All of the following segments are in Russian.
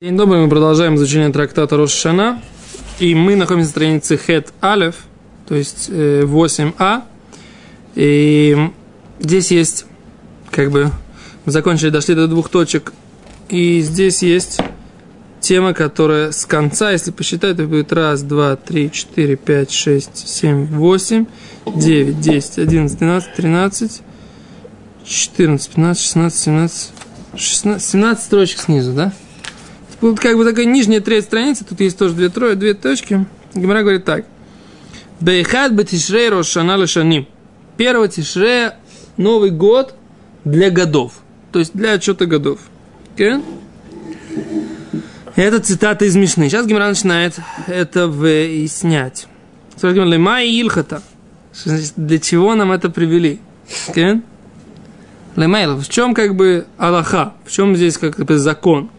День добрый, мы продолжаем изучение трактата Рошана. И мы находимся на странице Хет Алев, то есть 8а. И здесь есть, как бы, мы закончили, дошли до двух точек. И здесь есть тема, которая с конца, если посчитать, это будет раз, два, три, четыре, пять, шесть, семь, восемь, девять, десять, одиннадцать, двенадцать, тринадцать, четырнадцать, пятнадцать, шестнадцать, семнадцать, шестнадцать, семнадцать строчек снизу, да? Тут как бы такая нижняя треть страницы, тут есть тоже две, трое, две точки. Гимара говорит так. Бейхат бетишрей рошана лешаним. Первого тишрея Новый год для годов. То есть для отчета годов. Okay? Это цитата из Мишны. Сейчас Гимара начинает это выяснять. Лемай Илхата. Для чего нам это привели? Okay? Лемай, в чем как бы Аллаха? В чем здесь как бы закон?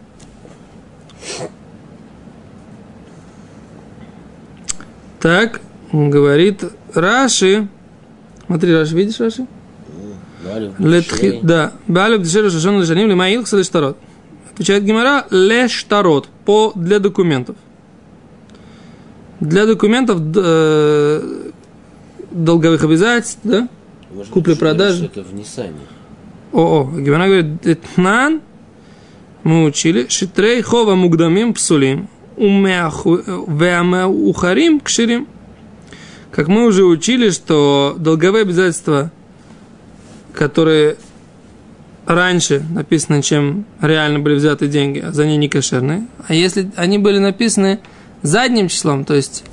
Так, говорит Раши. Смотри, Раши, видишь Раши? Летхи, да. Балюк дешер шашон лешаним лима илхса лештарот. Отвечает Гимара лештарот по для документов. Для документов э, долговых обязательств, да? Купли-продажи. Это в Ниссане. О, о, Гимара говорит, этнан мы учили, шитрей хова мугдамим псулим, ухарим кширим. Как мы уже учили, что долговые обязательства, которые раньше написаны, чем реально были взяты деньги, а за ней не кошерные, а если они были написаны задним числом, то есть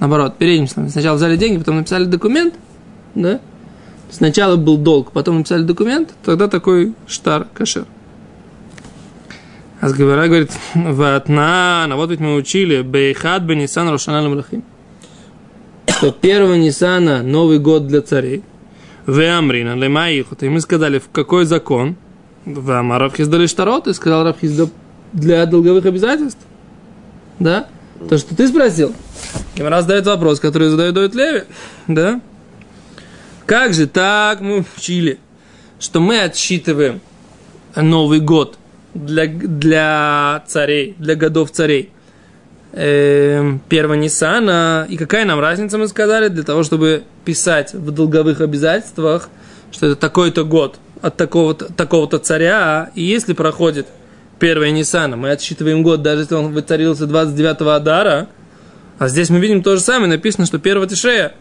наоборот, передним числом, сначала взяли деньги, потом написали документ, да? Сначала был долг, потом написали документ, тогда такой штар кошер. А Гавара говорит, ватна, а вот ведь мы учили, бейхат бе Нисан Рошана Ламрахим. Что первого Нисана Новый год для царей. В Амрина, Лемаихот. И мы сказали, в какой закон? В Амаравхиз дали штарот, и сказал Равхиз для долговых обязательств. Да? То, что ты спросил. Гимара задает вопрос, который задает Дует Леви. Да? Как же так мы учили, что мы отсчитываем Новый год – для, для царей, для годов царей. Э, первого Ниссана. И какая нам разница, мы сказали, для того, чтобы писать в долговых обязательствах, что это такой-то год от такого-то, такого-то царя, и если проходит первое Ниссана, мы отсчитываем год, даже если он воцарился 29-го Адара, а здесь мы видим то же самое, написано, что первого Тишея,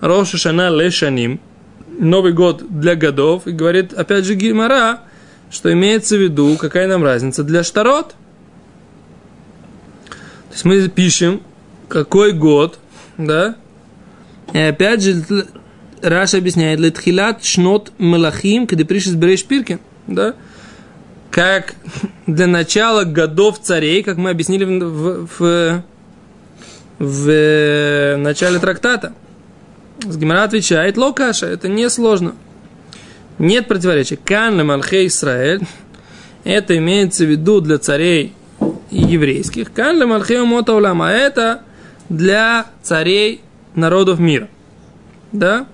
Роша Шана Лешаним, Новый год для годов, и говорит, опять же, Гимара, что имеется в виду, какая нам разница для штарот. То есть мы пишем, какой год, да, и опять же, Раша объясняет, летхилат шнот мелахим, когда пришли берешь шпирки, да, как для начала годов царей, как мы объяснили в, в, в начале трактата. Гимара отвечает, локаша, это не сложно. Нет противоречия. Кан Малхей Исраэль. Это имеется в виду для царей еврейских. Кан Малхей Мота Улама. Это для царей народов мира. Да?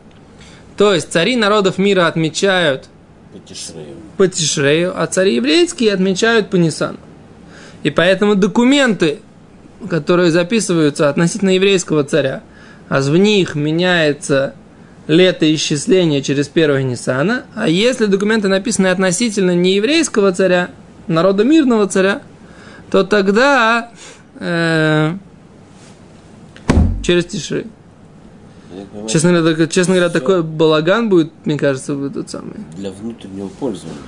То есть цари народов мира отмечают по Тишрею, а цари еврейские отмечают по Нисану. И поэтому документы, которые записываются относительно еврейского царя, а в них меняется летоисчисления через первого Ниссана, а если документы написаны относительно нееврейского царя, народа мирного царя, то тогда э, через Тиши. Честно говоря, честно говоря, такой балаган будет, мне кажется, в этот самый. Для внутреннего пользования.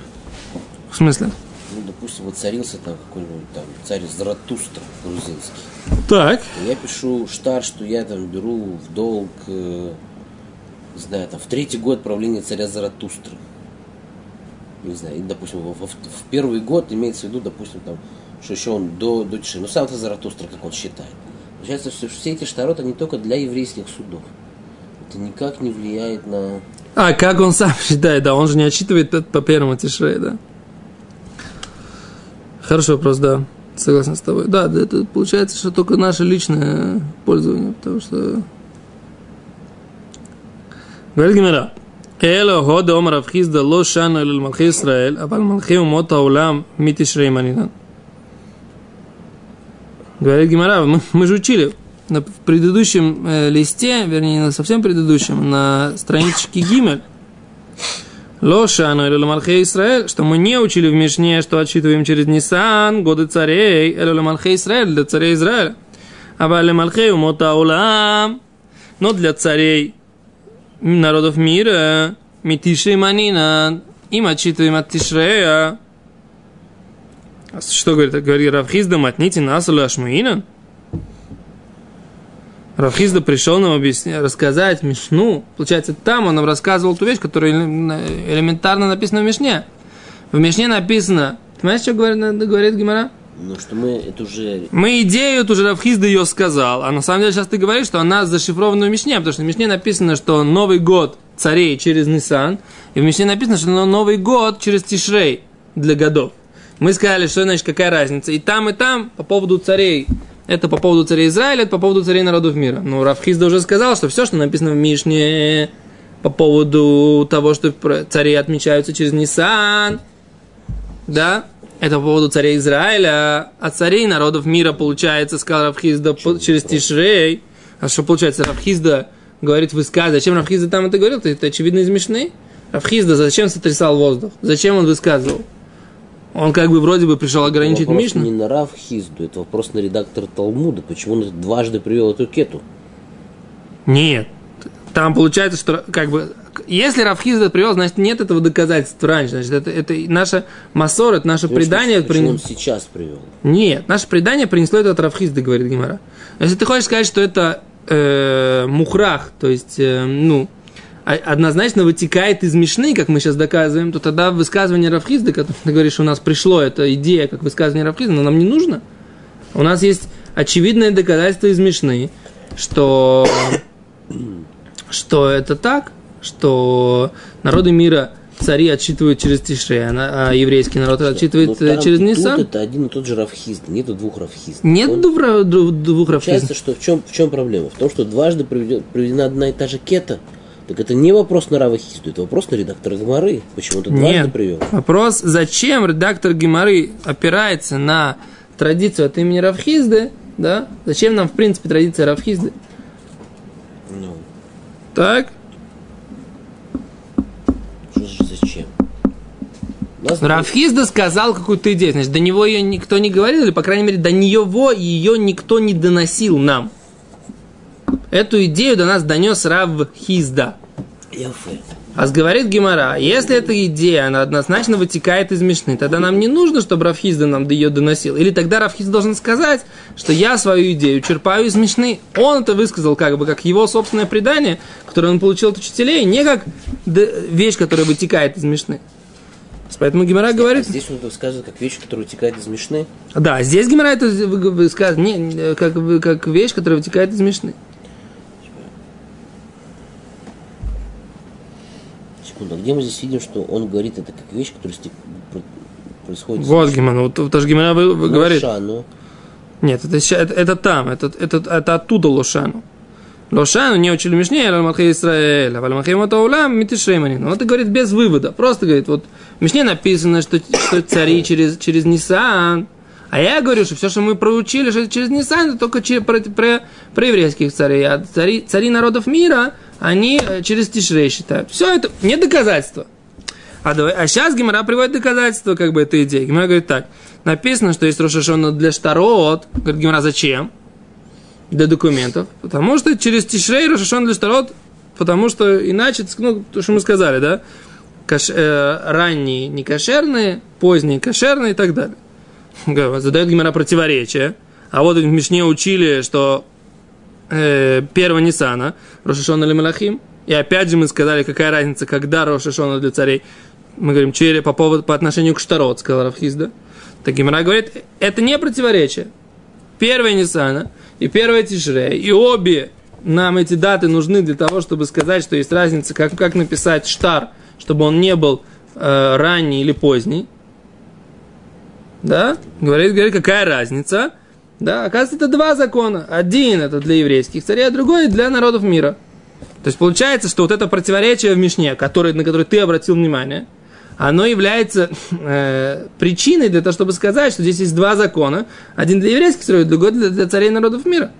В смысле? Ну, допустим, воцарился там какой-нибудь там царь Заратустра грузинский. Так. Я пишу штар, что я там беру в долг э, не знаю, там, в третий год правления царя Заратустры. Не знаю, и, допустим, в, в, в первый год имеется в виду, допустим, там, что еще он до, до Тиши. Ну, сам-то Заратустра, как он считает. Получается, что все эти штароты, они только для еврейских судов. Это никак не влияет на... А, как он сам считает, да, он же не отчитывает по первому Тишре, да. Хороший вопрос, да. Согласен с тобой. Да, это получается, что только наше личное пользование, потому что Говорит Гимера, Эло хода омар авхизда ло шану эль малхи Исраэль, авал малхи умот аулам митишрей манинан. Говорит Гимара, мы, мы же учили на, предыдущем э, листе, вернее, на совсем предыдущем, на страничке Гимель, Лошану или Малхе Исраэль, что мы не учили в Мишне, что отсчитываем через Нисан, годы царей, или Малхе Исраэль, для царей Израиля. А Малхе умотаулам, но для царей народов мира, Митиши Манина, им отчитываем от Тишрея. Что говорит? Говорит Равхизда Матнити Насалу Ашмаина? Равхизда пришел нам объяснять, рассказать Мишну. Получается, там он нам рассказывал ту вещь, которая элементарно написана в Мишне. В Мишне написано, понимаешь, что говорит, говорит Гимара? Ну, что мы это уже... Мы идею, это уже Равхизда ее сказал, а на самом деле сейчас ты говоришь, что она зашифрована в Мишне, потому что в Мишне написано, что Новый год царей через Нисан, и в Мишне написано, что Новый год через Тишрей для годов. Мы сказали, что значит какая разница. И там, и там по поводу царей это по поводу царей Израиля, это по поводу царей народов мира. Ну, Равхизда уже сказал, что все, что написано в Мишне по поводу того, что цари отмечаются через Нисан, да, это по поводу царей Израиля, а царей народов мира, получается, сказал Равхизда через Тишрей. А что получается, Равхизда говорит высказывание. Зачем Равхизда там это говорил? Это очевидно из Мишны. Равхизда зачем сотрясал воздух? Зачем он высказывал? Он как бы вроде бы пришел ограничить вопрос Мишну. не на Рав Хизду, это вопрос на редактор Талмуда. Почему он дважды привел эту кету? Нет. Там получается, что как бы если Равхизда привел, значит нет этого доказательства раньше. Значит, это, это наша массор, это наше Почему- предание. Почему он принес- сейчас привел? Нет, наше предание принесло это от Равхизда, говорит Гимара. Если ты хочешь сказать, что это э, мухрах, то есть, э, ну, а- однозначно вытекает из Мишны, как мы сейчас доказываем, то тогда высказывание Равхизда, как ты говоришь, у нас пришло эта идея, как высказывание Равхизда, но нам не нужно. У нас есть очевидное доказательство из Мишны, что, что это так, что народы мира цари отсчитывают через Тишре, а а еврейский народ отсчитывает Но э, там через и Нисан. Это один и тот же Равхизд, нету двух Равхизд. Нет Он- двух, двух, равхизм. Получается, что в чем, в чем проблема? В том, что дважды приведен- приведена одна и та же кета. Так это не вопрос на Рава Хизду, это вопрос на редактора Гмары. Почему ты дважды Нет. привел? Вопрос, зачем редактор Гимары опирается на традицию от имени Равхизды, да? Зачем нам, в принципе, традиция Равхизды? Ну, Так? что же зачем? Равхизда сказал какую-то идею, значит, до него ее никто не говорил, или, по крайней мере, до него ее никто не доносил нам. Эту идею до нас донес Равхизда. Яфе. А говорит Гимара, если эта идея, она однозначно вытекает из Мишны, тогда нам не нужно, чтобы Рафхизда нам ее доносил. Или тогда Рафхизда должен сказать, что я свою идею черпаю из Мишны. Он это высказал как бы как его собственное предание, которое он получил от учителей, не как вещь, которая вытекает из Мишны. Поэтому Гимара А говорит, здесь он это сказывает как вещь, которая вытекает из Мишны. да, здесь Гимара это вы- высказывает не, как, как вещь, которая вытекает из Мишны. Секунду, а где мы здесь видим, что он говорит это как вещь, которая происходит Вот? Гимара, вот Гимара вы- вы говорит. Лошану. Нет, это, это, это там, это, это, это оттуда Лошану. Лошану не учили Мишне, а Малхе Исраэль, а Малхе Мотаулам, Митишейманин. Он это говорит без вывода, просто говорит, вот в Мишне написано, что, что цари через, через Нисан, а я говорю, что все, что мы проучили, что через Нисан, это только че- про, про, про еврейских царей, а цари, цари народов мира, они э, через Тишрей считают. Все это не доказательство. А, давай, а сейчас Гимара приводит доказательства как бы этой идеи. Гимара говорит так. Написано, что есть Рошашона для Штарот. Говорит Гимара, зачем? Для документов. Потому что через Тишрей Рошашон для Штарот, потому что иначе, ну, то, что мы сказали, да? Каш, э, ранние не кошерные, поздние кошерные и так далее. Задает Гимара противоречие. А вот в Мишне учили, что э, первого Ниссана, Рошашона или Малахим. И опять же мы сказали, какая разница, когда Рошашона для царей. Мы говорим, через, по, поводу, по отношению к Штарот, сказал Рафхизда. Так Гимара говорит, это не противоречие. Первая Ниссана и первая Тишрея, и обе нам эти даты нужны для того, чтобы сказать, что есть разница, как, как написать штар, чтобы он не был э, ранний или поздний. Да? Говорит, говорит, какая разница? Да, оказывается, это два закона. Один это для еврейских царей, а другой для народов мира. То есть получается, что вот это противоречие в Мишне, который, на которое ты обратил внимание, оно является э, причиной для того, чтобы сказать, что здесь есть два закона. Один для еврейских строек, другой для, для царей народов мира.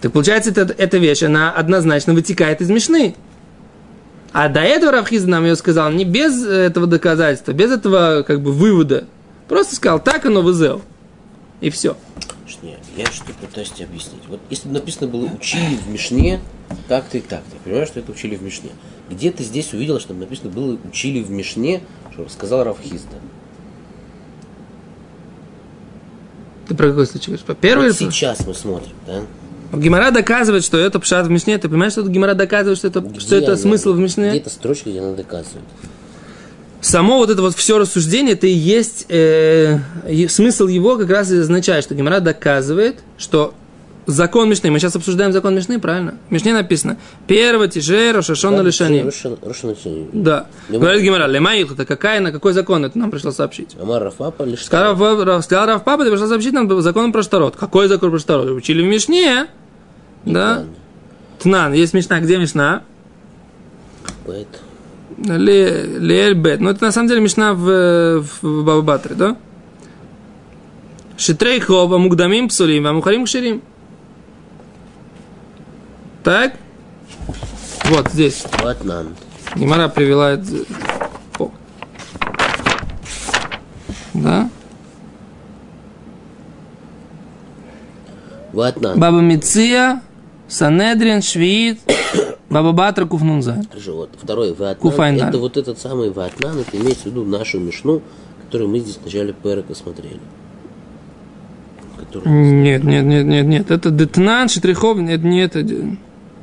Так получается, это, эта вещь, она однозначно вытекает из Мишны. А до этого Равхиза нам ее сказал не без этого доказательства, без этого как бы вывода. Просто сказал, так оно вызел. И все. Нет, я что пытаюсь тебе объяснить. Вот если бы написано было «учили в Мишне», так-то и так-то. Я понимаю, что это учили в Мишне. Где ты здесь увидел, что написано было «учили в Мишне», что рассказал Равхизда? Ты про какой случай говоришь? По первый Вот сейчас мы смотрим, да? Гимара доказывает, что это пшат в Мишне. Ты понимаешь, что Гимара доказывает, что это, что это она- смысл в Мишне? Где эта строчка, где она доказывает? Само вот это вот все рассуждение, это и есть э, смысл его как раз и означает, что Гимара доказывает, что закон Мишны, мы сейчас обсуждаем закон Мишны, правильно? В Мишне написано, первого тише Рошашон. Рошан Лишани. Да. Лема- Говорит Гимара, лемаил, это какая, на какой закон это нам пришло сообщить? Амар Рафапа лишь Сказал Папа, ты пришел сообщить нам закон про штарот. Какой закон про штарот? Учили в Мишне, да? Тнан, есть Мишна, где Мишна? Поэт. Леэль Бет. Ну, это на самом деле Мишна в, в Бабабатре, да? Шитрей хова мугдамим псулим, а мухарим кширим. Так? Вот здесь. Ватнан. Гимара привела. О. Да? Ватнан. Баба Миция, Санедрин, Швид, Баба Батра, Куфнунза. Хорошо, вот второй Ватнан. Это вот этот самый Ватнан, это имеется в виду нашу Мишну, которую мы здесь в начале Перека смотрели. Нет, нет, нет, нет, нет. Это Детнан, Шитрихов, нет, нет. это-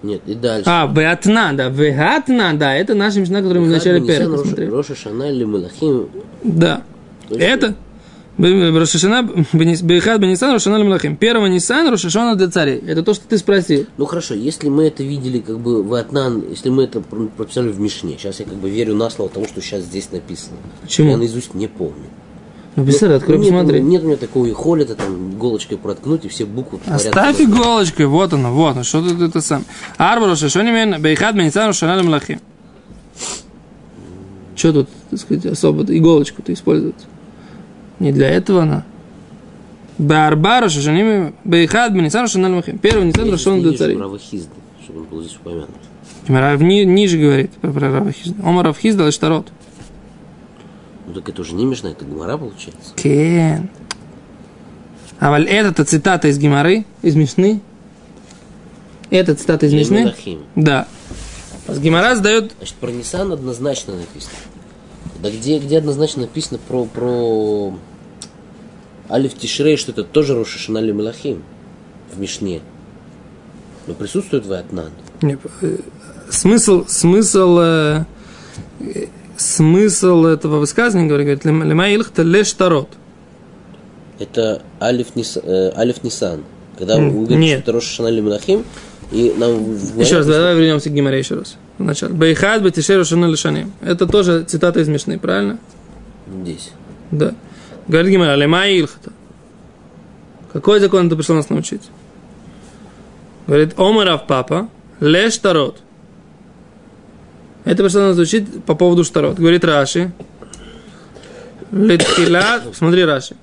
Нет, и дальше. А, Веатнан, да, Веатнан, да, это наша мечта, которую мы в начале Перека смотрели. Роша Шаналь Мелахим. Да. Точно. Это Рошашана Бейхат Бенисан Рошана Млахим. Первого Нисан Рошашона для царей. Это то, что ты спросил. Ну хорошо, если мы это видели как бы Ватнан, если мы это про- прописали в Мишне, сейчас я как бы верю на слово тому, что сейчас здесь написано. Почему? Я наизусть не помню. Ну, представь, открой, нет, посмотри. Нет у меня такого холита, там, иголочкой проткнуть и все буквы Оставь иголочкой, вот оно, вот оно, что тут это сам. Арба Рошашони Мен Бейхат Бенисан Рошана Млахим. Что тут, так сказать, особо иголочку-то использовать? Не для этого она. Барба Рошашони Бейхат Бенисан Рошана Млахим. Первый Нисан для не царей. чтобы он был здесь упомянут. Рав ни- ниже говорит про, про Рава Хизда. Ома Рав Хизда Лештарот. Ну так это уже не Мишна, это Гмара получается. Кен. А валь это цитата из Гимары, из Мишны. Это цитата из Мишны. Да. С Гимара сдает Значит, про Нисан однозначно написано. Да где, где однозначно написано про, про Алиф Тишрей, что это тоже Рошашанали Мелахим в Мишне. Но присутствует Ватнан. Не, э, смысл, смысл, э, смысл этого высказывания, говорит, говорит, лема илхта леш тарот. Это Алиф, Нис, э, Алиф Нисан. Когда вы говорите, нет. что это Рошашанали Мелахим, и нам Еще раз, давай вернемся к Гимаре еще раз. Вначале. Бейхат бетишеру шану лишаним. Это тоже цитата из Мишны, правильно? здесь. Да. Говорит Гимара, лема илхта. Какой закон ты пришел нас научить? Говорит, омарав папа, леш тарот. Это пришло нас учить по поводу штарот. Говорит Раши. Летхилат, смотри Раши.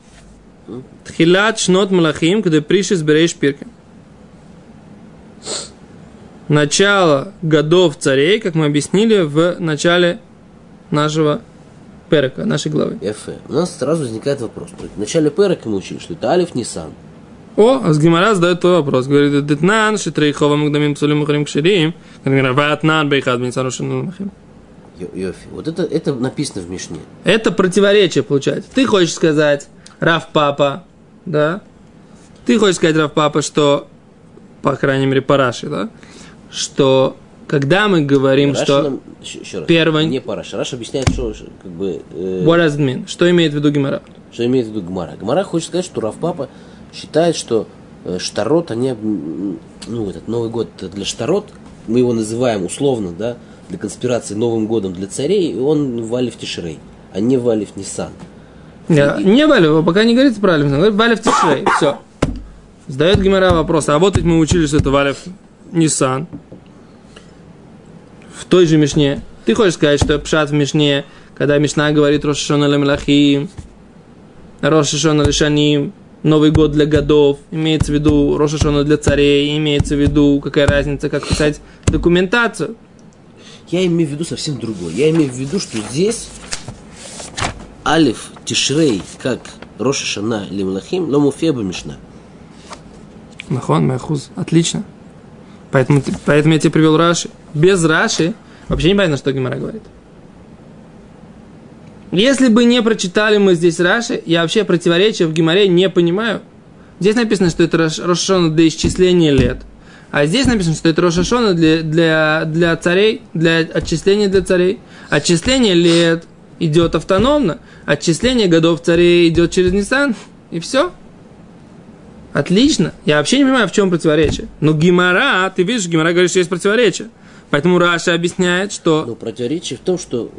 Тхилат шнот малахим, когда пришли сберешь пирки. Начало годов царей, как мы объяснили в начале нашего перека, нашей главы. Эфе. У нас сразу возникает вопрос. В начале Перека мы учили, что это Алиф Нисан. О, а с Гимара задает твой вопрос. Говорит, Детнан, Шитрейхова, Магдамим, Псулим, Мухарим, Кширим. Ватнан, Бейхад, Бенсану, Шинулмахим. Йо- Йофи. Вот это, это написано в Мишне. Это противоречие получается. Ты хочешь сказать, Раф Папа, да? Ты хочешь сказать, Раф Папа, что, по крайней мере, по Раши, да? Что, когда мы говорим, Раши что... нам- еще, еще раз. Не по Раши. Раши объясняет, что, как бы, э, What does it mean? Что имеет в виду Гимара? что имеет в виду Гмара. Гмара хочет сказать, что Рав Папа считает, что э, штарот, они, ну, этот Новый год для штарот, мы его называем условно, да, для конспирации Новым годом для царей, и он в Алиф Тишрей, а не в Алиф Нисан. Не, не Валев, пока не говорится правильно, говорит Валев Тишрей, все. Задает Гимара вопрос, а вот ведь мы учили, что это Валев Нисан. В той же Мишне. Ты хочешь сказать, что Пшат в Мишне, когда Мишна говорит Рошашона Лемлахим, Рошашона Лешаним, Новый год для годов, имеется в виду Рошашона для царей, имеется в виду какая разница, как писать документацию. Я имею в виду совсем другое. Я имею в виду, что здесь Алиф Тишрей, как Роша Шана Лимлахим, Ломуфеба Мишна. Махон, Майхуз, отлично. Поэтому, поэтому я тебе привел Раши. Без Раши вообще не понятно, что Гимара говорит. Если бы не прочитали мы здесь Раши, я вообще противоречия в Гимаре не понимаю. Здесь написано, что это Рошашона для исчисления лет. А здесь написано, что это Рошашона для, для, для царей, для отчисления для царей. Отчисление лет идет автономно, отчисление годов царей идет через Нисан, и все. Отлично. Я вообще не понимаю, в чем противоречие. Но Гимара, ты видишь, Гимара говорит, что есть противоречие. Поэтому Раша объясняет, что... Но противоречие в том, что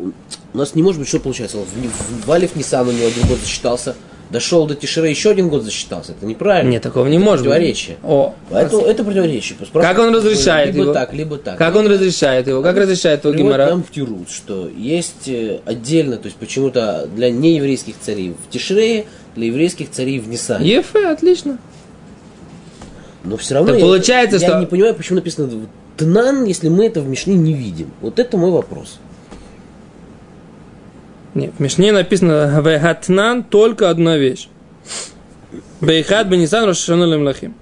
у нас не может быть, что получается. В, в Валев Нисан у него один год засчитался, дошел до Тишера, еще один год засчитался. Это неправильно. Нет, такого не это может противоречие. быть. О, Поэтому это противоречие. Просто как он разрешает либо его? так, либо так. Как он разрешает его? Как разрешает его Гимара? нам в что есть э, отдельно, то есть почему-то для нееврейских царей в Тишрее, для еврейских царей в Нисане. Ефе, отлично. Но все равно так я, получается, я что... не понимаю, почему написано Тнан, если мы это в Мишне не видим. Вот это мой вопрос. Нет, в Мишне написано Вегатнан только одна вещь. Бейхат Бенисан Рошашану Лемлахим.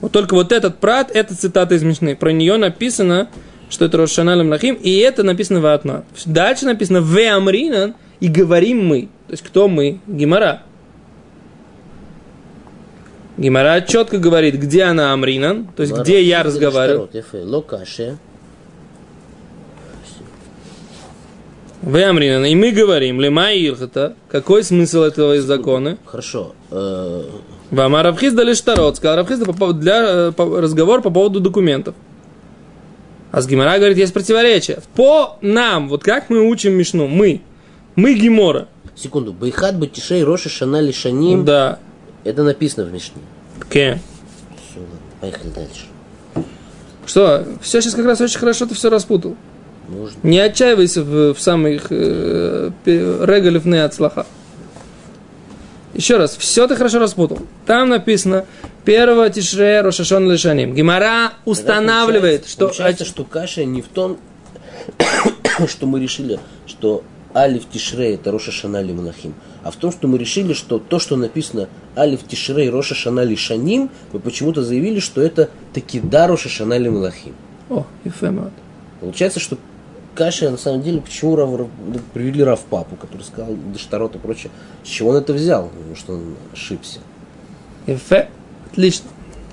Вот только вот этот прат, это цитата из Мишны. Про нее написано, что это Рошашана Лемлахим, и это написано Ватна. Дальше написано Веамринан, и говорим мы. То есть кто мы? Гимара. Гимара четко говорит, где она Амринан, то есть где я разговариваю. Вы Амринан, и мы говорим, лема ирхата, какой смысл этого из закона? Хорошо. Э, Вам Равхиз дали штарот, сказал Равхиз для э, разговор по поводу документов. А с Гимара говорит, есть противоречие. По нам, вот как мы учим Мишну, мы, мы Гимора. Секунду, Байхат Батишей Роша Шанали Шаним. Да. Это написано в Мишне. Ке. Все, поехали дальше. Что? Все сейчас как раз очень хорошо ты все распутал. Можно. Не отчаивайся в, в самых э, регалев не от слаха. Еще раз, все ты хорошо распутал. Там написано первого тишре Рошашон Лешаним. Гимара устанавливает, получается, что... Получается, что каша не в том, что мы решили, что Алиф Тишре это Роша Шанали Малахим, а в том, что мы решили, что то, что написано Алиф Тишре и Роша Шанали Шаним, мы почему-то заявили, что это таки да Роша Шанали Малахим. О, Ефемот. Получается, что Каша, на самом деле, почему Рав, привели Рав Папу, который сказал Дештарот и прочее, с чего он это взял, потому что он ошибся. Ефе, отлично.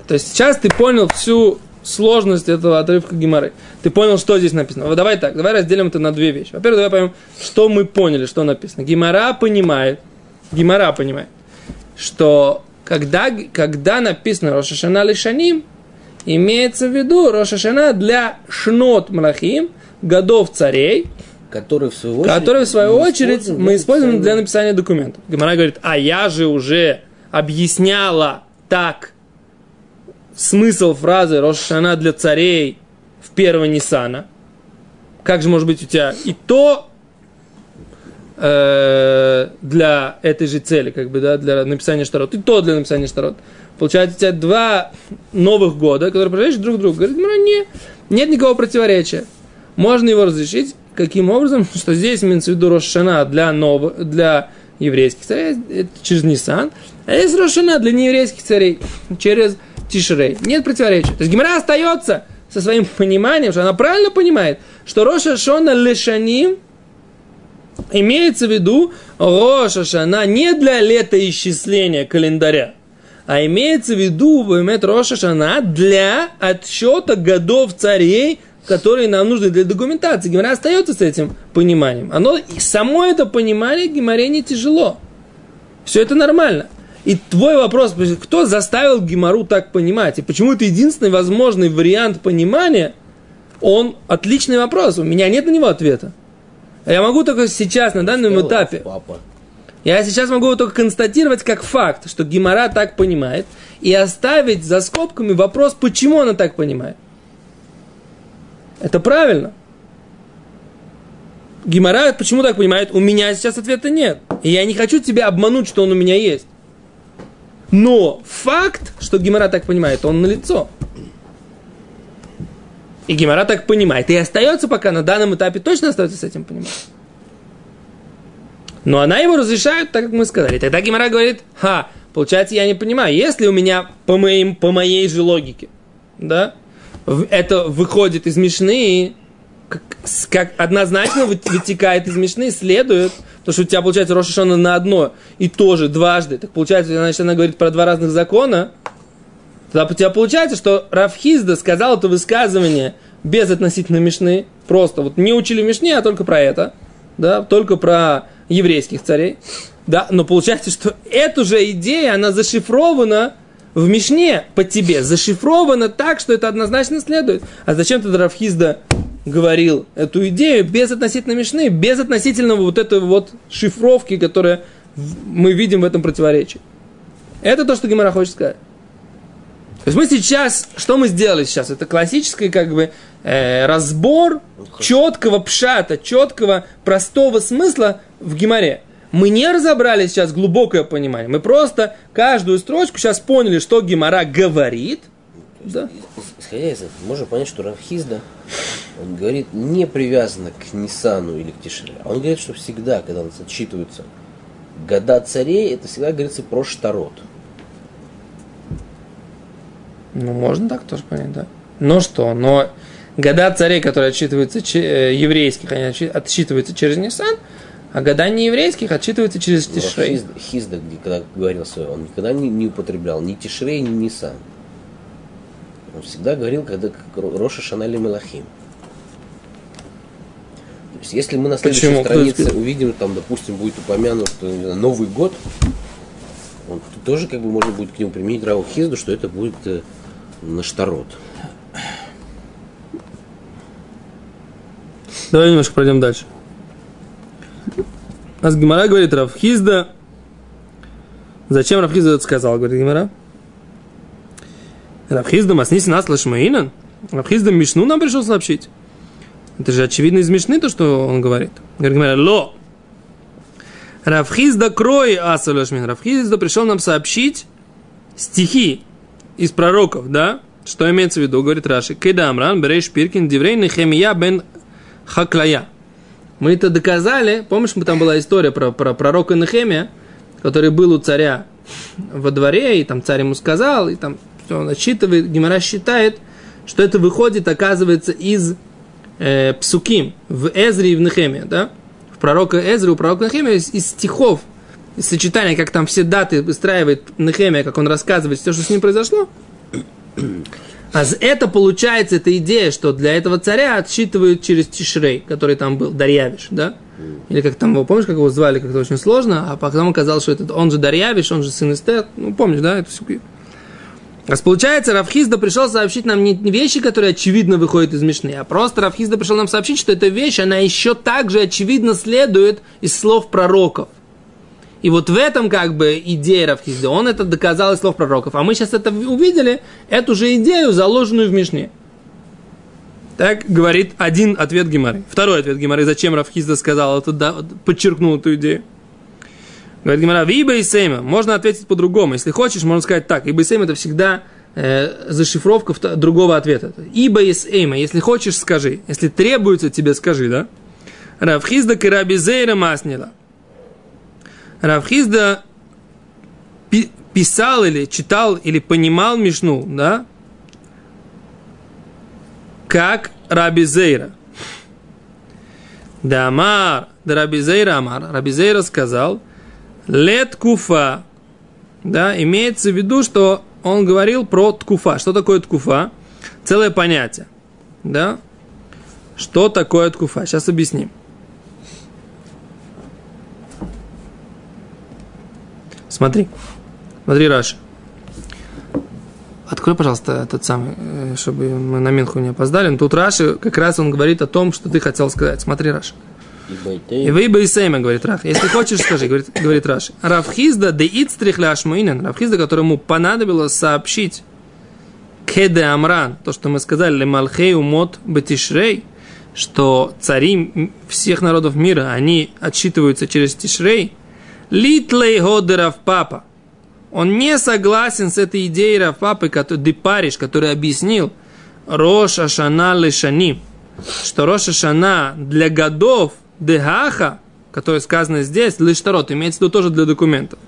То есть сейчас ты понял всю сложность этого отрывка Гимары. Ты понял, что здесь написано. Вот давай так, давай разделим это на две вещи. Во-первых, давай поймем, что мы поняли, что написано. Гимара понимает, Гимара понимает, что когда, когда написано Рошашана Лишаним, имеется в виду Рошашана для Шнот Млахим, годов царей, которые в свою очередь, которые, в свою мы очередь используем мы используем для написания документов. Гимара говорит, а я же уже объясняла так смысл фразы Рошана для царей в первого Ниссана. Как же может быть у тебя и то э, для этой же цели, как бы, да, для написания штарот, и то для написания штарот. Получается, у тебя два новых года, которые противоречат друг другу. Говорит, ну, не, нет никакого противоречия. Можно его разрешить каким образом, что здесь имеется в виду Рошана для, нов... для еврейских царей, это через Нисан, а есть Рошана для нееврейских царей через Тишрей. Нет противоречия. То есть Гимара остается со своим пониманием, что она правильно понимает, что Роша Шона Лешаним имеется в виду Роша Шана не для летоисчисления календаря, а имеется в виду Бемет Роша Шана для отсчета годов царей, которые нам нужны для документации. Гимара остается с этим пониманием. Оно, само это понимание Гимаре не тяжело. Все это нормально. И твой вопрос, кто заставил Гимару так понимать? И почему это единственный возможный вариант понимания? Он отличный вопрос. У меня нет на него ответа. Я могу только сейчас, на данном Сказал этапе. Папа. Я сейчас могу только констатировать как факт, что Гимара так понимает, и оставить за скобками вопрос, почему она так понимает. Это правильно. Гимара почему так понимает? У меня сейчас ответа нет. И я не хочу тебя обмануть, что он у меня есть. Но факт, что Гимара так понимает, он налицо. И Гимара так понимает. И остается пока на данном этапе точно остается с этим понимать. Но она его разрешает, так как мы сказали. Тогда Гимара говорит, ха, получается, я не понимаю, если у меня по, моим, по моей же логике, да, это выходит из Мишны, как, как однозначно вытекает из Мишны, следует, потому что у тебя получается Рошашона на одно и тоже дважды, так получается, значит, она говорит про два разных закона, тогда у тебя получается, что Рафхизда сказал это высказывание без относительно Мишны, просто вот не учили Мишне, а только про это, да, только про еврейских царей, да, но получается, что эту же идея, она зашифрована в Мишне по тебе, зашифрована так, что это однозначно следует. А зачем тогда Рафхизда говорил эту идею без относительно Мишны, без относительного вот этой вот шифровки, которая мы видим в этом противоречии. Это то, что Гимара хочет сказать. То есть мы сейчас, что мы сделали сейчас? Это классический как бы э, разбор четкого пшата, четкого простого смысла в Гимаре. Мы не разобрали сейчас глубокое понимание. Мы просто каждую строчку сейчас поняли, что Гимара говорит. Да. Исходя из этого, можно понять, что Рафхизда, он говорит не привязано к Нисану или к Тишре. А он говорит, что всегда, когда у нас отчитываются года царей, это всегда говорится про Штарот. Ну, можно так тоже понять, да. Но что? Но года царей, которые отсчитываются э, еврейских, они отсчитываются через Нисан, а года не еврейских отсчитываются через ну, Тишрей. Хизда, Хизда, когда говорил свое, он никогда не, не употреблял ни Тишрей, ни Нисан. Он всегда говорил, когда Роша Шанали Мелахим. То есть, если мы на следующей Почему? странице увидим, там, допустим, будет упомянут знаю, Новый год, он тоже как бы можно будет к нему применить Раву Хизду, что это будет э, на штарот. Давай немножко пройдем дальше. Гимара говорит, Равхизда, зачем Равхизда это сказал, говорит Гимара? Равхизда маснись нас лашмаинан. Равхизда Мишну нам пришел сообщить. Это же очевидно из Мишны то, что он говорит. Говорит ло. Равхизда крой асалашмин. Равхизда пришел нам сообщить стихи из пророков, да? Что имеется в виду, говорит Раши. Кедамран, Береш Пиркин, Диврей Нехемия бен Хаклая. Мы это доказали. Помнишь, там была история про, про пророка Нехемия, который был у царя во дворе, и там царь ему сказал, и там все он отсчитывает, Гимара считает, что это выходит, оказывается, из э, псуким в Эзре и в Нехемия, да? В пророка Эзре, у пророка Нехемия из, из стихов, из сочетания, как там все даты выстраивает Нехемия, как он рассказывает все, что с ним произошло. А это получается, эта идея, что для этого царя отсчитывают через Тишрей, который там был, Дарьявиш, да? Или как там его, помнишь, как его звали, как-то очень сложно, а потом оказалось, что это, он же Дарьявиш, он же сын Эстер, ну, помнишь, да, это все. А получается, Равхизда пришел сообщить нам не вещи, которые очевидно выходят из Мишны, а просто Равхизда пришел нам сообщить, что эта вещь, она еще также очевидно следует из слов пророков. И вот в этом как бы идея Равхизда, он это доказал из слов пророков. А мы сейчас это увидели, эту же идею, заложенную в Мишне. Так говорит один ответ Гимары. Второй ответ Гимары, зачем Равхизда сказал это, подчеркнул эту идею. Говорит Гимара, Виба и Сейма. Можно ответить по-другому. Если хочешь, можно сказать так. Ибо и Сейма это всегда э, зашифровка другого ответа. Ибо и Сейма. Если хочешь, скажи. Если требуется тебе, скажи, да? Равхизда Карабизейра Маснила. Равхизда писал или читал или понимал Мишну, да, как Раби Зейра. Да Амар, да Раби Зейра Амар. Раби Зейра сказал, лет куфа, да, имеется в виду, что он говорил про ткуфа. Что такое ткуфа? Целое понятие, да. Что такое ткуфа? Сейчас объясним. Смотри. Смотри, Раша. Открой, пожалуйста, этот самый, э, чтобы мы на Минху не опоздали. Но тут Раши, как раз он говорит о том, что ты хотел сказать. Смотри, Раша. И вы бы Сейма, говорит Рах. Если хочешь, скажи, говорит, говорит Раши. Равхизда де ицтрихля ашмуинен. Равхизда, которому понадобилось сообщить Кеде Амран, то, что мы сказали, Лемалхей умот бетишрей, что цари всех народов мира, они отсчитываются через Тишрей, Литлей Годеров Папа. Он не согласен с этой идеей Рафапы, который, Депариш, который объяснил Рош Ашана Лешани, что Рош Ашана для годов Дегаха, которое сказано здесь, Лештарот, имеется в виду тоже для документов.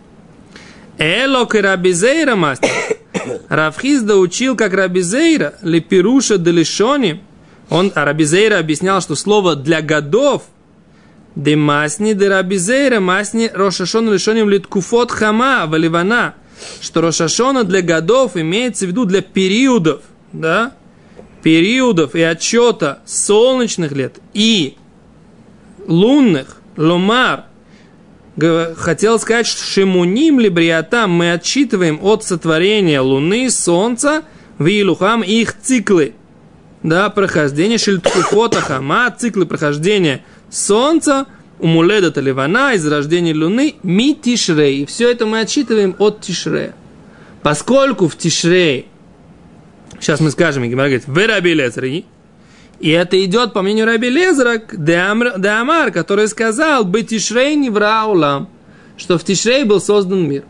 Элок и Рабизейра мастер. Равхизда учил, как Рабизейра, Лепируша Делишони. Он, а Рабизейра объяснял, что слово для годов Де масни де рабизейра, масни рошашон лишоним литкуфот хама валивана. Что рошашона для годов имеется в виду для периодов, да? Периодов и отчета солнечных лет и лунных, ломар. Хотел сказать, что шимуним либриатам мы отчитываем от сотворения Луны, Солнца, вилухам их циклы. Да, прохождение шельткуфота хама, циклы прохождения солнца, умуледа таливана, из рождения луны, ми тишрей. И все это мы отчитываем от тишрея. Поскольку в тишрей, сейчас мы скажем, Гимара говорит, в Раби Лезри, и это идет, по мнению Раби Лезера, де Амар, который сказал, быть тишрей не враулам, что в тишрей был создан мир.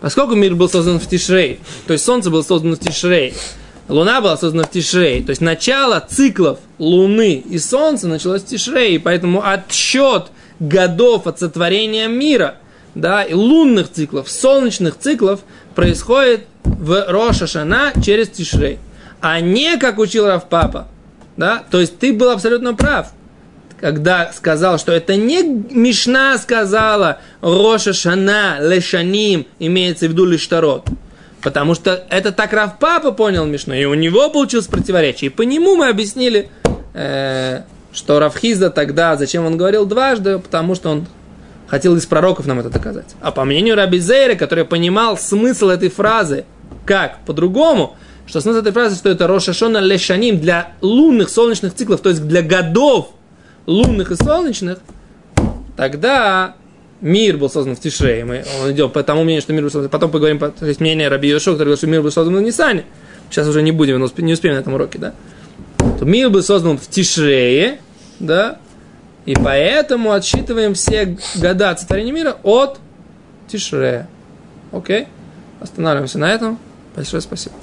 Поскольку мир был создан в Тишрей, то есть Солнце было создано в Тишрей, Луна была создана в Тишрей. То есть начало циклов Луны и Солнца началось в Тишрей. Поэтому отсчет годов от сотворения мира, да, и лунных циклов, солнечных циклов происходит в Роша Шана через Тишрей. А не как учил Рав Папа. Да? То есть ты был абсолютно прав, когда сказал, что это не Мишна сказала Роша Шана Лешаним, имеется в виду лишь Тарот. Потому что это так Рав Папа понял Мишну, и у него получилось противоречие. И по нему мы объяснили, э, что Равхизда тогда, зачем он говорил дважды, потому что он хотел из пророков нам это доказать. А по мнению Раби Зейра, который понимал смысл этой фразы, как по-другому, что смысл этой фразы, что это Рошашона Лешаним для лунных солнечных циклов, то есть для годов лунных и солнечных, тогда мир был создан в Тишре, мы, он идет по тому мнению, что мир был создан, потом поговорим, по, то есть мнение Раби Йошо, который говорит, что мир был создан в Нисане, сейчас уже не будем, не успеем на этом уроке, да, то мир был создан в Тишрее, да, и поэтому отсчитываем все года сотворения мира от Тишрея. Окей? Останавливаемся на этом. Большое спасибо.